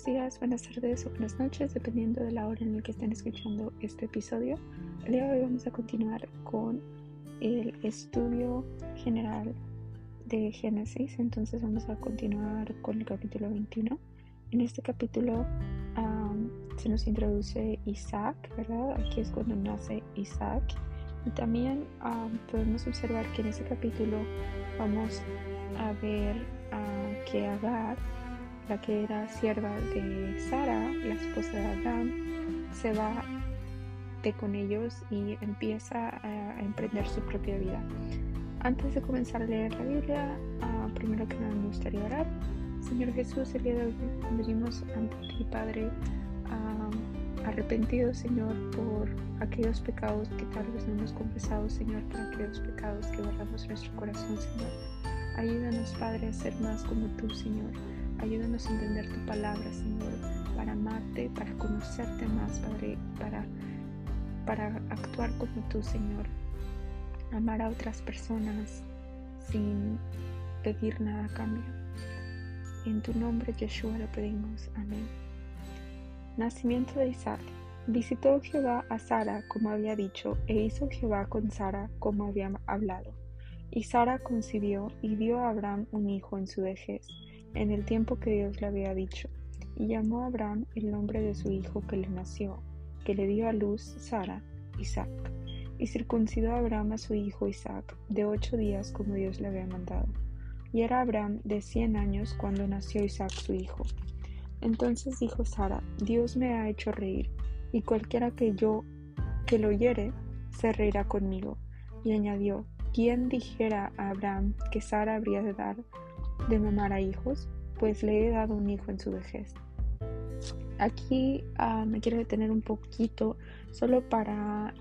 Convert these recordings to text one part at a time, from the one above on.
buenos días, buenas tardes o buenas noches, dependiendo de la hora en la que estén escuchando este episodio. El día de hoy vamos a continuar con el estudio general de Génesis, entonces vamos a continuar con el capítulo 21. En este capítulo se nos introduce Isaac, ¿verdad? Aquí es cuando nace Isaac. Y también podemos observar que en ese capítulo vamos a ver que Agar la que era sierva de Sara, la esposa de Abraham, se va de con ellos y empieza a, emprender su propia vida. Antes de comenzar a leer la Biblia, ah, primero que nada me gustaría orar. Señor Jesús, el día de hoy venimos ante ti, Padre, uh, arrepentidos, Señor, por aquellos pecados que tal vez no hemos confesado, Señor, por aquellos pecados que guardamos nuestro corazón, Señor. Ayúdanos, Padre, a ser más como tú, Señor Ayúdanos a entender tu palabra, Señor, para amarte, para conocerte más, Padre, para, para actuar como tú, Señor. Amar a otras personas sin pedir nada a cambio. En tu nombre, Yeshua, lo pedimos. Amén. Nacimiento de Isaac. Visitó Jehová a Sara como había dicho, e hizo Jehová con Sara como había hablado. Y Sara concibió y dio a Abraham un hijo en su vejez en el tiempo que Dios le había dicho, y llamó a Abraham el nombre de su hijo que le nació, que le dio a luz Sara, Isaac. Y circuncidó a Abraham a su hijo Isaac, de ocho días como Dios le había mandado. Y era Abraham de cien años cuando nació Isaac su hijo. Entonces dijo Sara, Dios me ha hecho reír, y cualquiera que yo que lo oyere, se reirá conmigo. Y añadió, ¿quién dijera a Abraham que Sara habría de dar de mamar a hijos, pues le he dado un hijo en su vejez. Aquí ah, me quiero detener un poquito solo para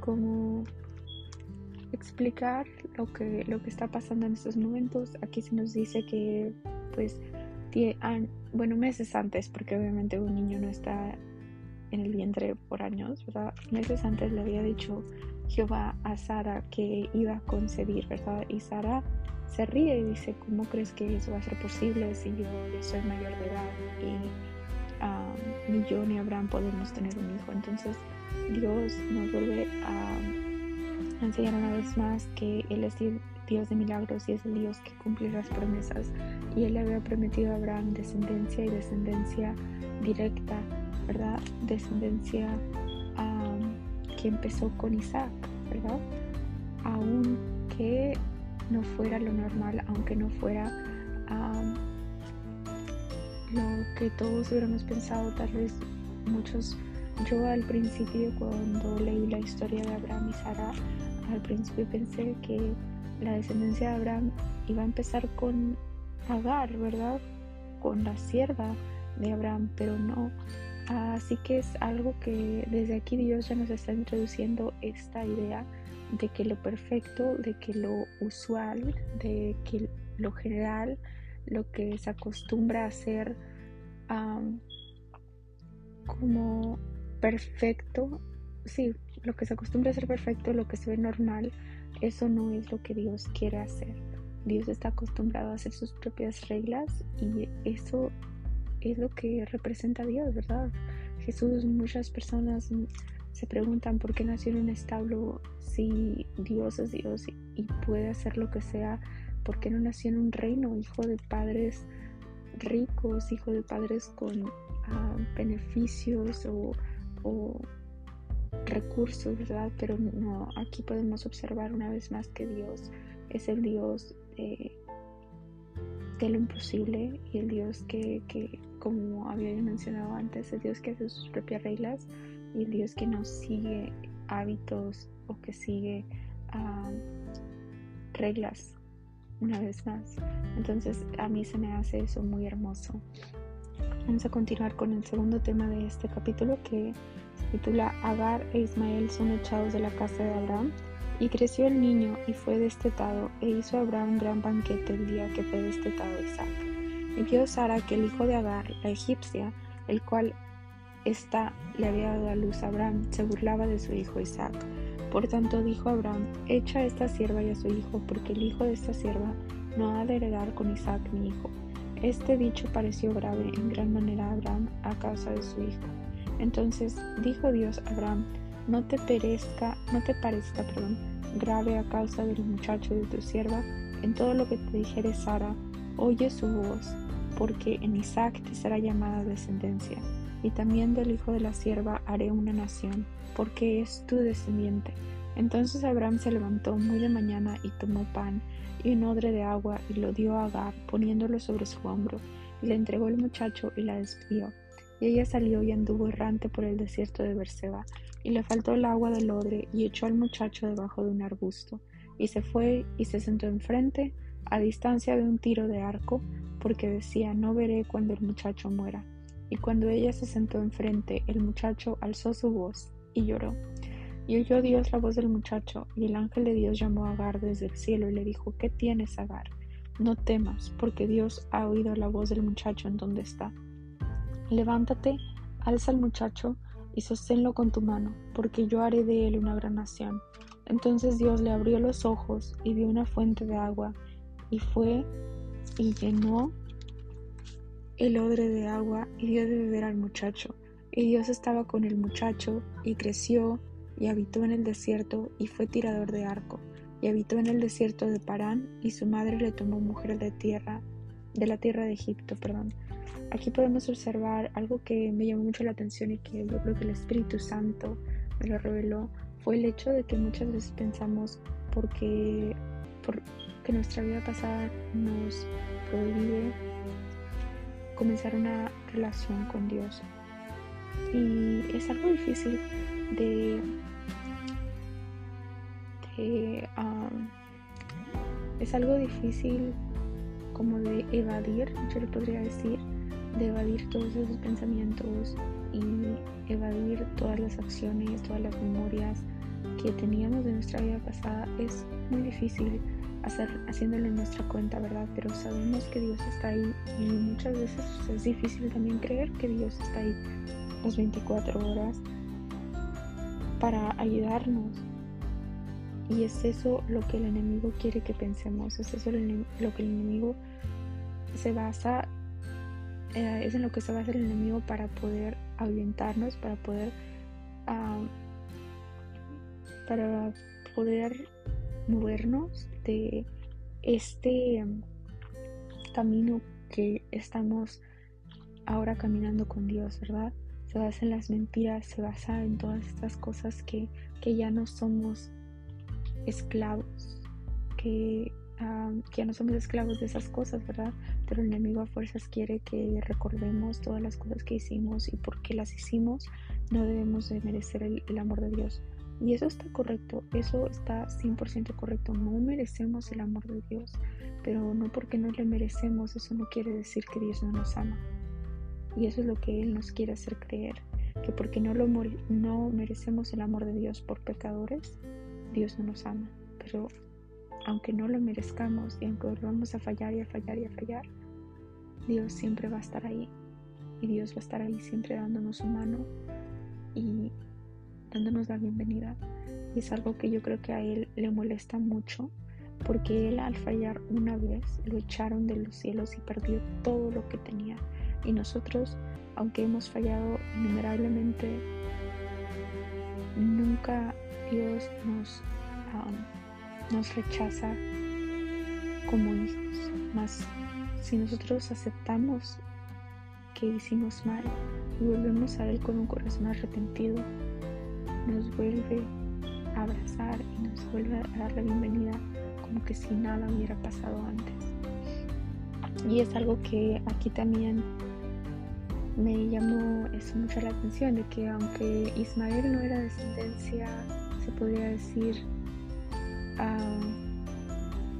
como explicar lo que, lo que está pasando en estos momentos. Aquí se nos dice que pues bueno meses antes, porque obviamente un niño no está en el vientre por años, ¿verdad? Meses antes le había dicho Jehová a Sara que iba a concebir, ¿verdad? Y Sara se ríe y dice, ¿cómo crees que eso va a ser posible si yo ya soy mayor de edad y ni yo ni Abraham podemos tener un hijo? Entonces Dios nos vuelve a enseñar una vez más que Él es Dios de milagros y es el Dios que cumple las promesas. Y Él le había prometido a Abraham descendencia y descendencia directa, ¿verdad? Descendencia que empezó con Isaac, ¿verdad? Aunque no fuera lo normal, aunque no fuera lo que todos hubiéramos pensado, tal vez muchos, yo al principio cuando leí la historia de Abraham y Sara, al principio pensé que la descendencia de Abraham iba a empezar con Agar, ¿verdad? Con la sierva de Abraham, pero no, Así que es algo que desde aquí Dios ya nos está introduciendo esta idea de que lo perfecto, de que lo usual, de que lo general, lo que se acostumbra a ser como perfecto, sí, lo que se acostumbra a ser perfecto, lo que se ve normal, eso no es lo que Dios quiere hacer. Dios está acostumbrado a hacer sus propias reglas y eso es lo que representa Dios, ¿verdad? Jesús, muchas personas se preguntan por qué nació en un establo si Dios es Dios y, puede hacer lo que sea, por qué no nació en un reino, hijo de padres ricos, hijo de padres con ah, beneficios o, recursos, ¿verdad? Pero no, aquí podemos observar una vez más que Dios es el Dios de, lo imposible y el Dios que, que como había mencionado antes, el Dios que hace sus propias reglas y el Dios que no sigue hábitos o que sigue reglas una vez más. Entonces a mí se me hace eso muy hermoso. Vamos a continuar con el segundo tema de este capítulo que se titula Agar e Ismael son echados de la casa de Abraham. Y creció el niño y fue destetado, e hizo Abraham un gran banquete el día que fue destetado Isaac. Y vio Sara que el hijo de Agar, la egipcia, el cual ésta le había dado a luz a Abraham, se burlaba de su hijo Isaac. Por tanto dijo Abraham, echa a esta sierva y a su hijo, porque el hijo de esta sierva no ha de heredar con Isaac mi hijo. Este dicho pareció grave en gran manera a Abraham a causa de su hijo. Entonces dijo Dios a Abraham, no te perezca, no te parezca, perdón, grave a causa del muchacho de tu sierva, en todo lo que te dijere Sara, oye su voz, porque en Isaac te será llamada descendencia, y también del hijo de la sierva haré una nación, porque es tu descendiente. Entonces Abraham se levantó muy de mañana y tomó pan y un odre de agua y lo dio a Agar, poniéndolo sobre su hombro, y le entregó el muchacho y la despidió. Y ella salió y anduvo errante por el desierto de Berseba, y le faltó el agua del odre, y echó al muchacho debajo de un arbusto, y se fue y se sentó enfrente, a distancia de un tiro de arco, porque decía, no veré cuando el muchacho muera. Y cuando ella se sentó enfrente, el muchacho alzó su voz y lloró. Y oyó Dios la voz del muchacho, y el ángel de Dios llamó a Agar desde el cielo y le dijo, ¿qué tienes, Agar? No temas, porque Dios ha oído la voz del muchacho en donde está. Levántate, alza al muchacho y sosténlo con tu mano, porque yo haré de él una gran nación. Entonces Dios le abrió los ojos y vio una fuente de agua, y fue y llenó el odre de agua y dio de beber al muchacho. Y Dios estaba con el muchacho, y creció y habitó en el desierto y fue tirador de arco, y habitó en el desierto de Parán, y su madre le tomó mujer de tierra, de la tierra de Egipto, perdón. Aquí podemos observar algo que me llamó mucho la atención y que yo creo que el Espíritu Santo me lo reveló, fue el hecho de que muchas veces pensamos porque, porque nuestra vida pasada nos prohíbe comenzar una relación con Dios. Y es algo difícil de es algo difícil como de evadir, yo le podría decir, de evadir todos esos pensamientos y evadir todas las acciones, todas las memorias que teníamos de nuestra vida pasada. Es muy difícil hacer, haciéndolo en nuestra cuenta, ¿verdad? Pero sabemos que Dios está ahí y muchas veces es difícil también creer que Dios está ahí las 24 horas para ayudarnos y es eso lo que el enemigo quiere que pensemos, es eso lo que el enemigo se basa, eh, es en lo que se basa el enemigo para poder ahuyentarnos, para poder, para poder movernos de este camino que estamos ahora caminando con Dios, ¿verdad? Se basa en las mentiras, se basa en todas estas cosas que, que ya no somos esclavos, que, ya no somos esclavos de esas cosas, ¿verdad? Pero el enemigo a fuerzas quiere que recordemos todas las cosas que hicimos y por qué las hicimos, no debemos de merecer el amor de Dios. Y eso está correcto, eso está 100% correcto. No merecemos el amor de Dios, pero no porque no le merecemos, eso no quiere decir que Dios no nos ama. Y eso es lo que Él nos quiere hacer creer, que porque no, lo no merecemos el amor de Dios por pecadores, Dios no nos ama, pero aunque no lo merezcamos y aunque volvamos a fallar y a fallar y a fallar, Dios siempre va a estar ahí. Y Dios va a estar ahí siempre dándonos su mano y dándonos la bienvenida. Y es algo que yo creo que a Él le molesta mucho, porque Él al fallar una vez lo echaron de los cielos y perdió todo lo que tenía. Y nosotros, aunque hemos fallado innumerablemente, nunca Dios nos, nos rechaza como hijos. Más si nosotros aceptamos que hicimos mal y volvemos a Él con un corazón arrepentido, nos vuelve a abrazar y nos vuelve a dar la bienvenida como que si nada hubiera pasado antes. Y es algo que aquí también me llamó eso mucho la atención, de que aunque Ismael no era descendencia se podría decir, ah,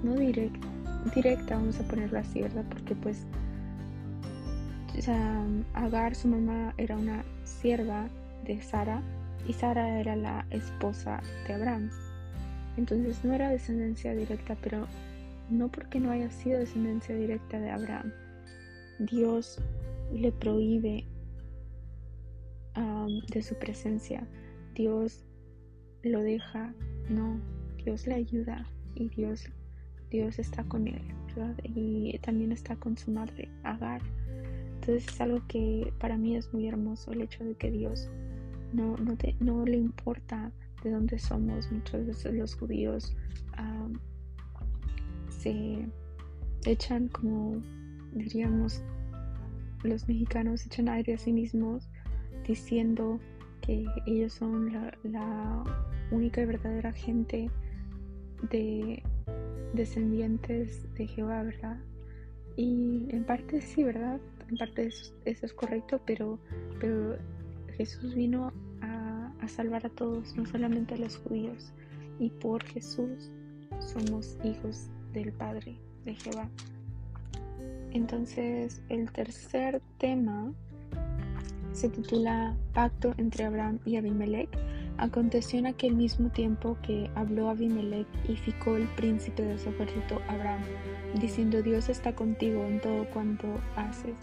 no directa, vamos a ponerlo así, ¿verdad? Porque pues Agar, su mamá, era una sierva de Sara y Sara era la esposa de Abraham. Entonces no era descendencia directa, pero no porque no haya sido descendencia directa de Abraham. Dios le prohíbe ah, de su presencia. Dios lo deja, no, Dios le ayuda y Dios, Dios está con él. ¿verdad? Y también está con su madre, Agar. Entonces es algo que para mí es muy hermoso el hecho de que Dios no, no, no le importa de dónde somos. Muchas veces los judíos se echan como diríamos los mexicanos echan aire a sí mismos diciendo que ellos son la, única y verdadera gente de descendientes de Jehová, ¿verdad? Y en parte sí, ¿verdad? En parte eso, es correcto, pero, pero Jesús vino a, salvar a todos, no solamente a los judíos. Y por Jesús somos hijos del Padre, de Jehová. Entonces, el tercer tema se titula Pacto entre Abraham y Abimelech. Aconteció en aquel mismo tiempo que habló Abimelech y ficó el príncipe de su ejército Abraham, diciendo Dios está contigo en todo cuanto haces.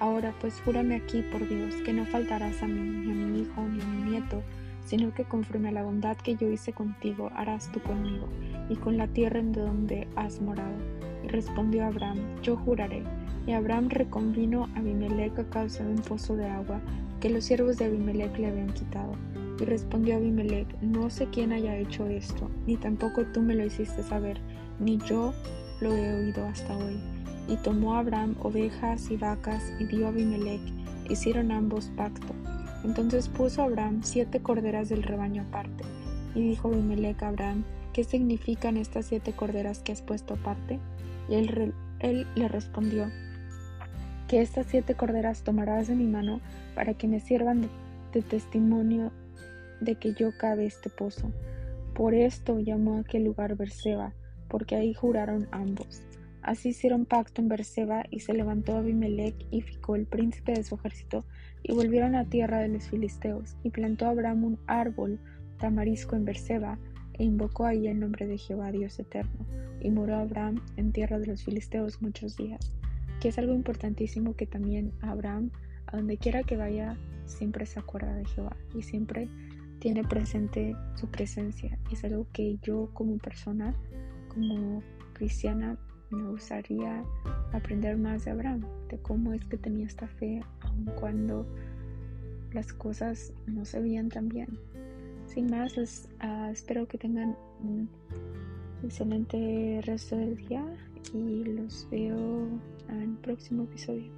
Ahora pues júrame aquí por Dios que no faltarás a mí, ni a mi hijo, ni a mi nieto, sino que conforme a la bondad que yo hice contigo, harás tú conmigo, y con la tierra en donde has morado y respondió Abraham, yo juraré. Y Abraham reconvino a Abimelech a causa de un pozo de agua que los siervos de Abimelech le habían quitado. Y respondió Abimelech, no sé quién haya hecho esto, ni tampoco tú me lo hiciste saber, ni yo lo he oído hasta hoy. Y tomó Abraham ovejas y vacas y dio a Abimelech, hicieron ambos pacto. Entonces puso Abraham siete corderas del rebaño aparte, y dijo Abimelech a Abraham, ¿qué significan estas siete corderas que has puesto aparte? Y él, le respondió, que estas siete corderas tomarás de mi mano para que me sirvan de, testimonio de que yo cabe este pozo. Por esto llamó a aquel lugar Berseba, porque ahí juraron ambos. Así hicieron pacto en Berseba y se levantó Abimelech y ficó el príncipe de su ejército y volvieron a tierra de los filisteos y plantó Abraham un árbol tamarisco en Berseba e invocó ahí el nombre de Jehová Dios eterno y moró Abraham en tierra de los filisteos muchos días, que es algo importantísimo que también Abraham, a donde quiera que vaya, siempre se acuerda de Jehová y siempre tiene presente su presencia. Es algo que yo como persona, como cristiana, me gustaría aprender más de Abraham, de cómo es que tenía esta fe, aun cuando las cosas no se veían tan bien. Sin más, ah, espero que tengan un excelente resto del día y los veo en el próximo episodio.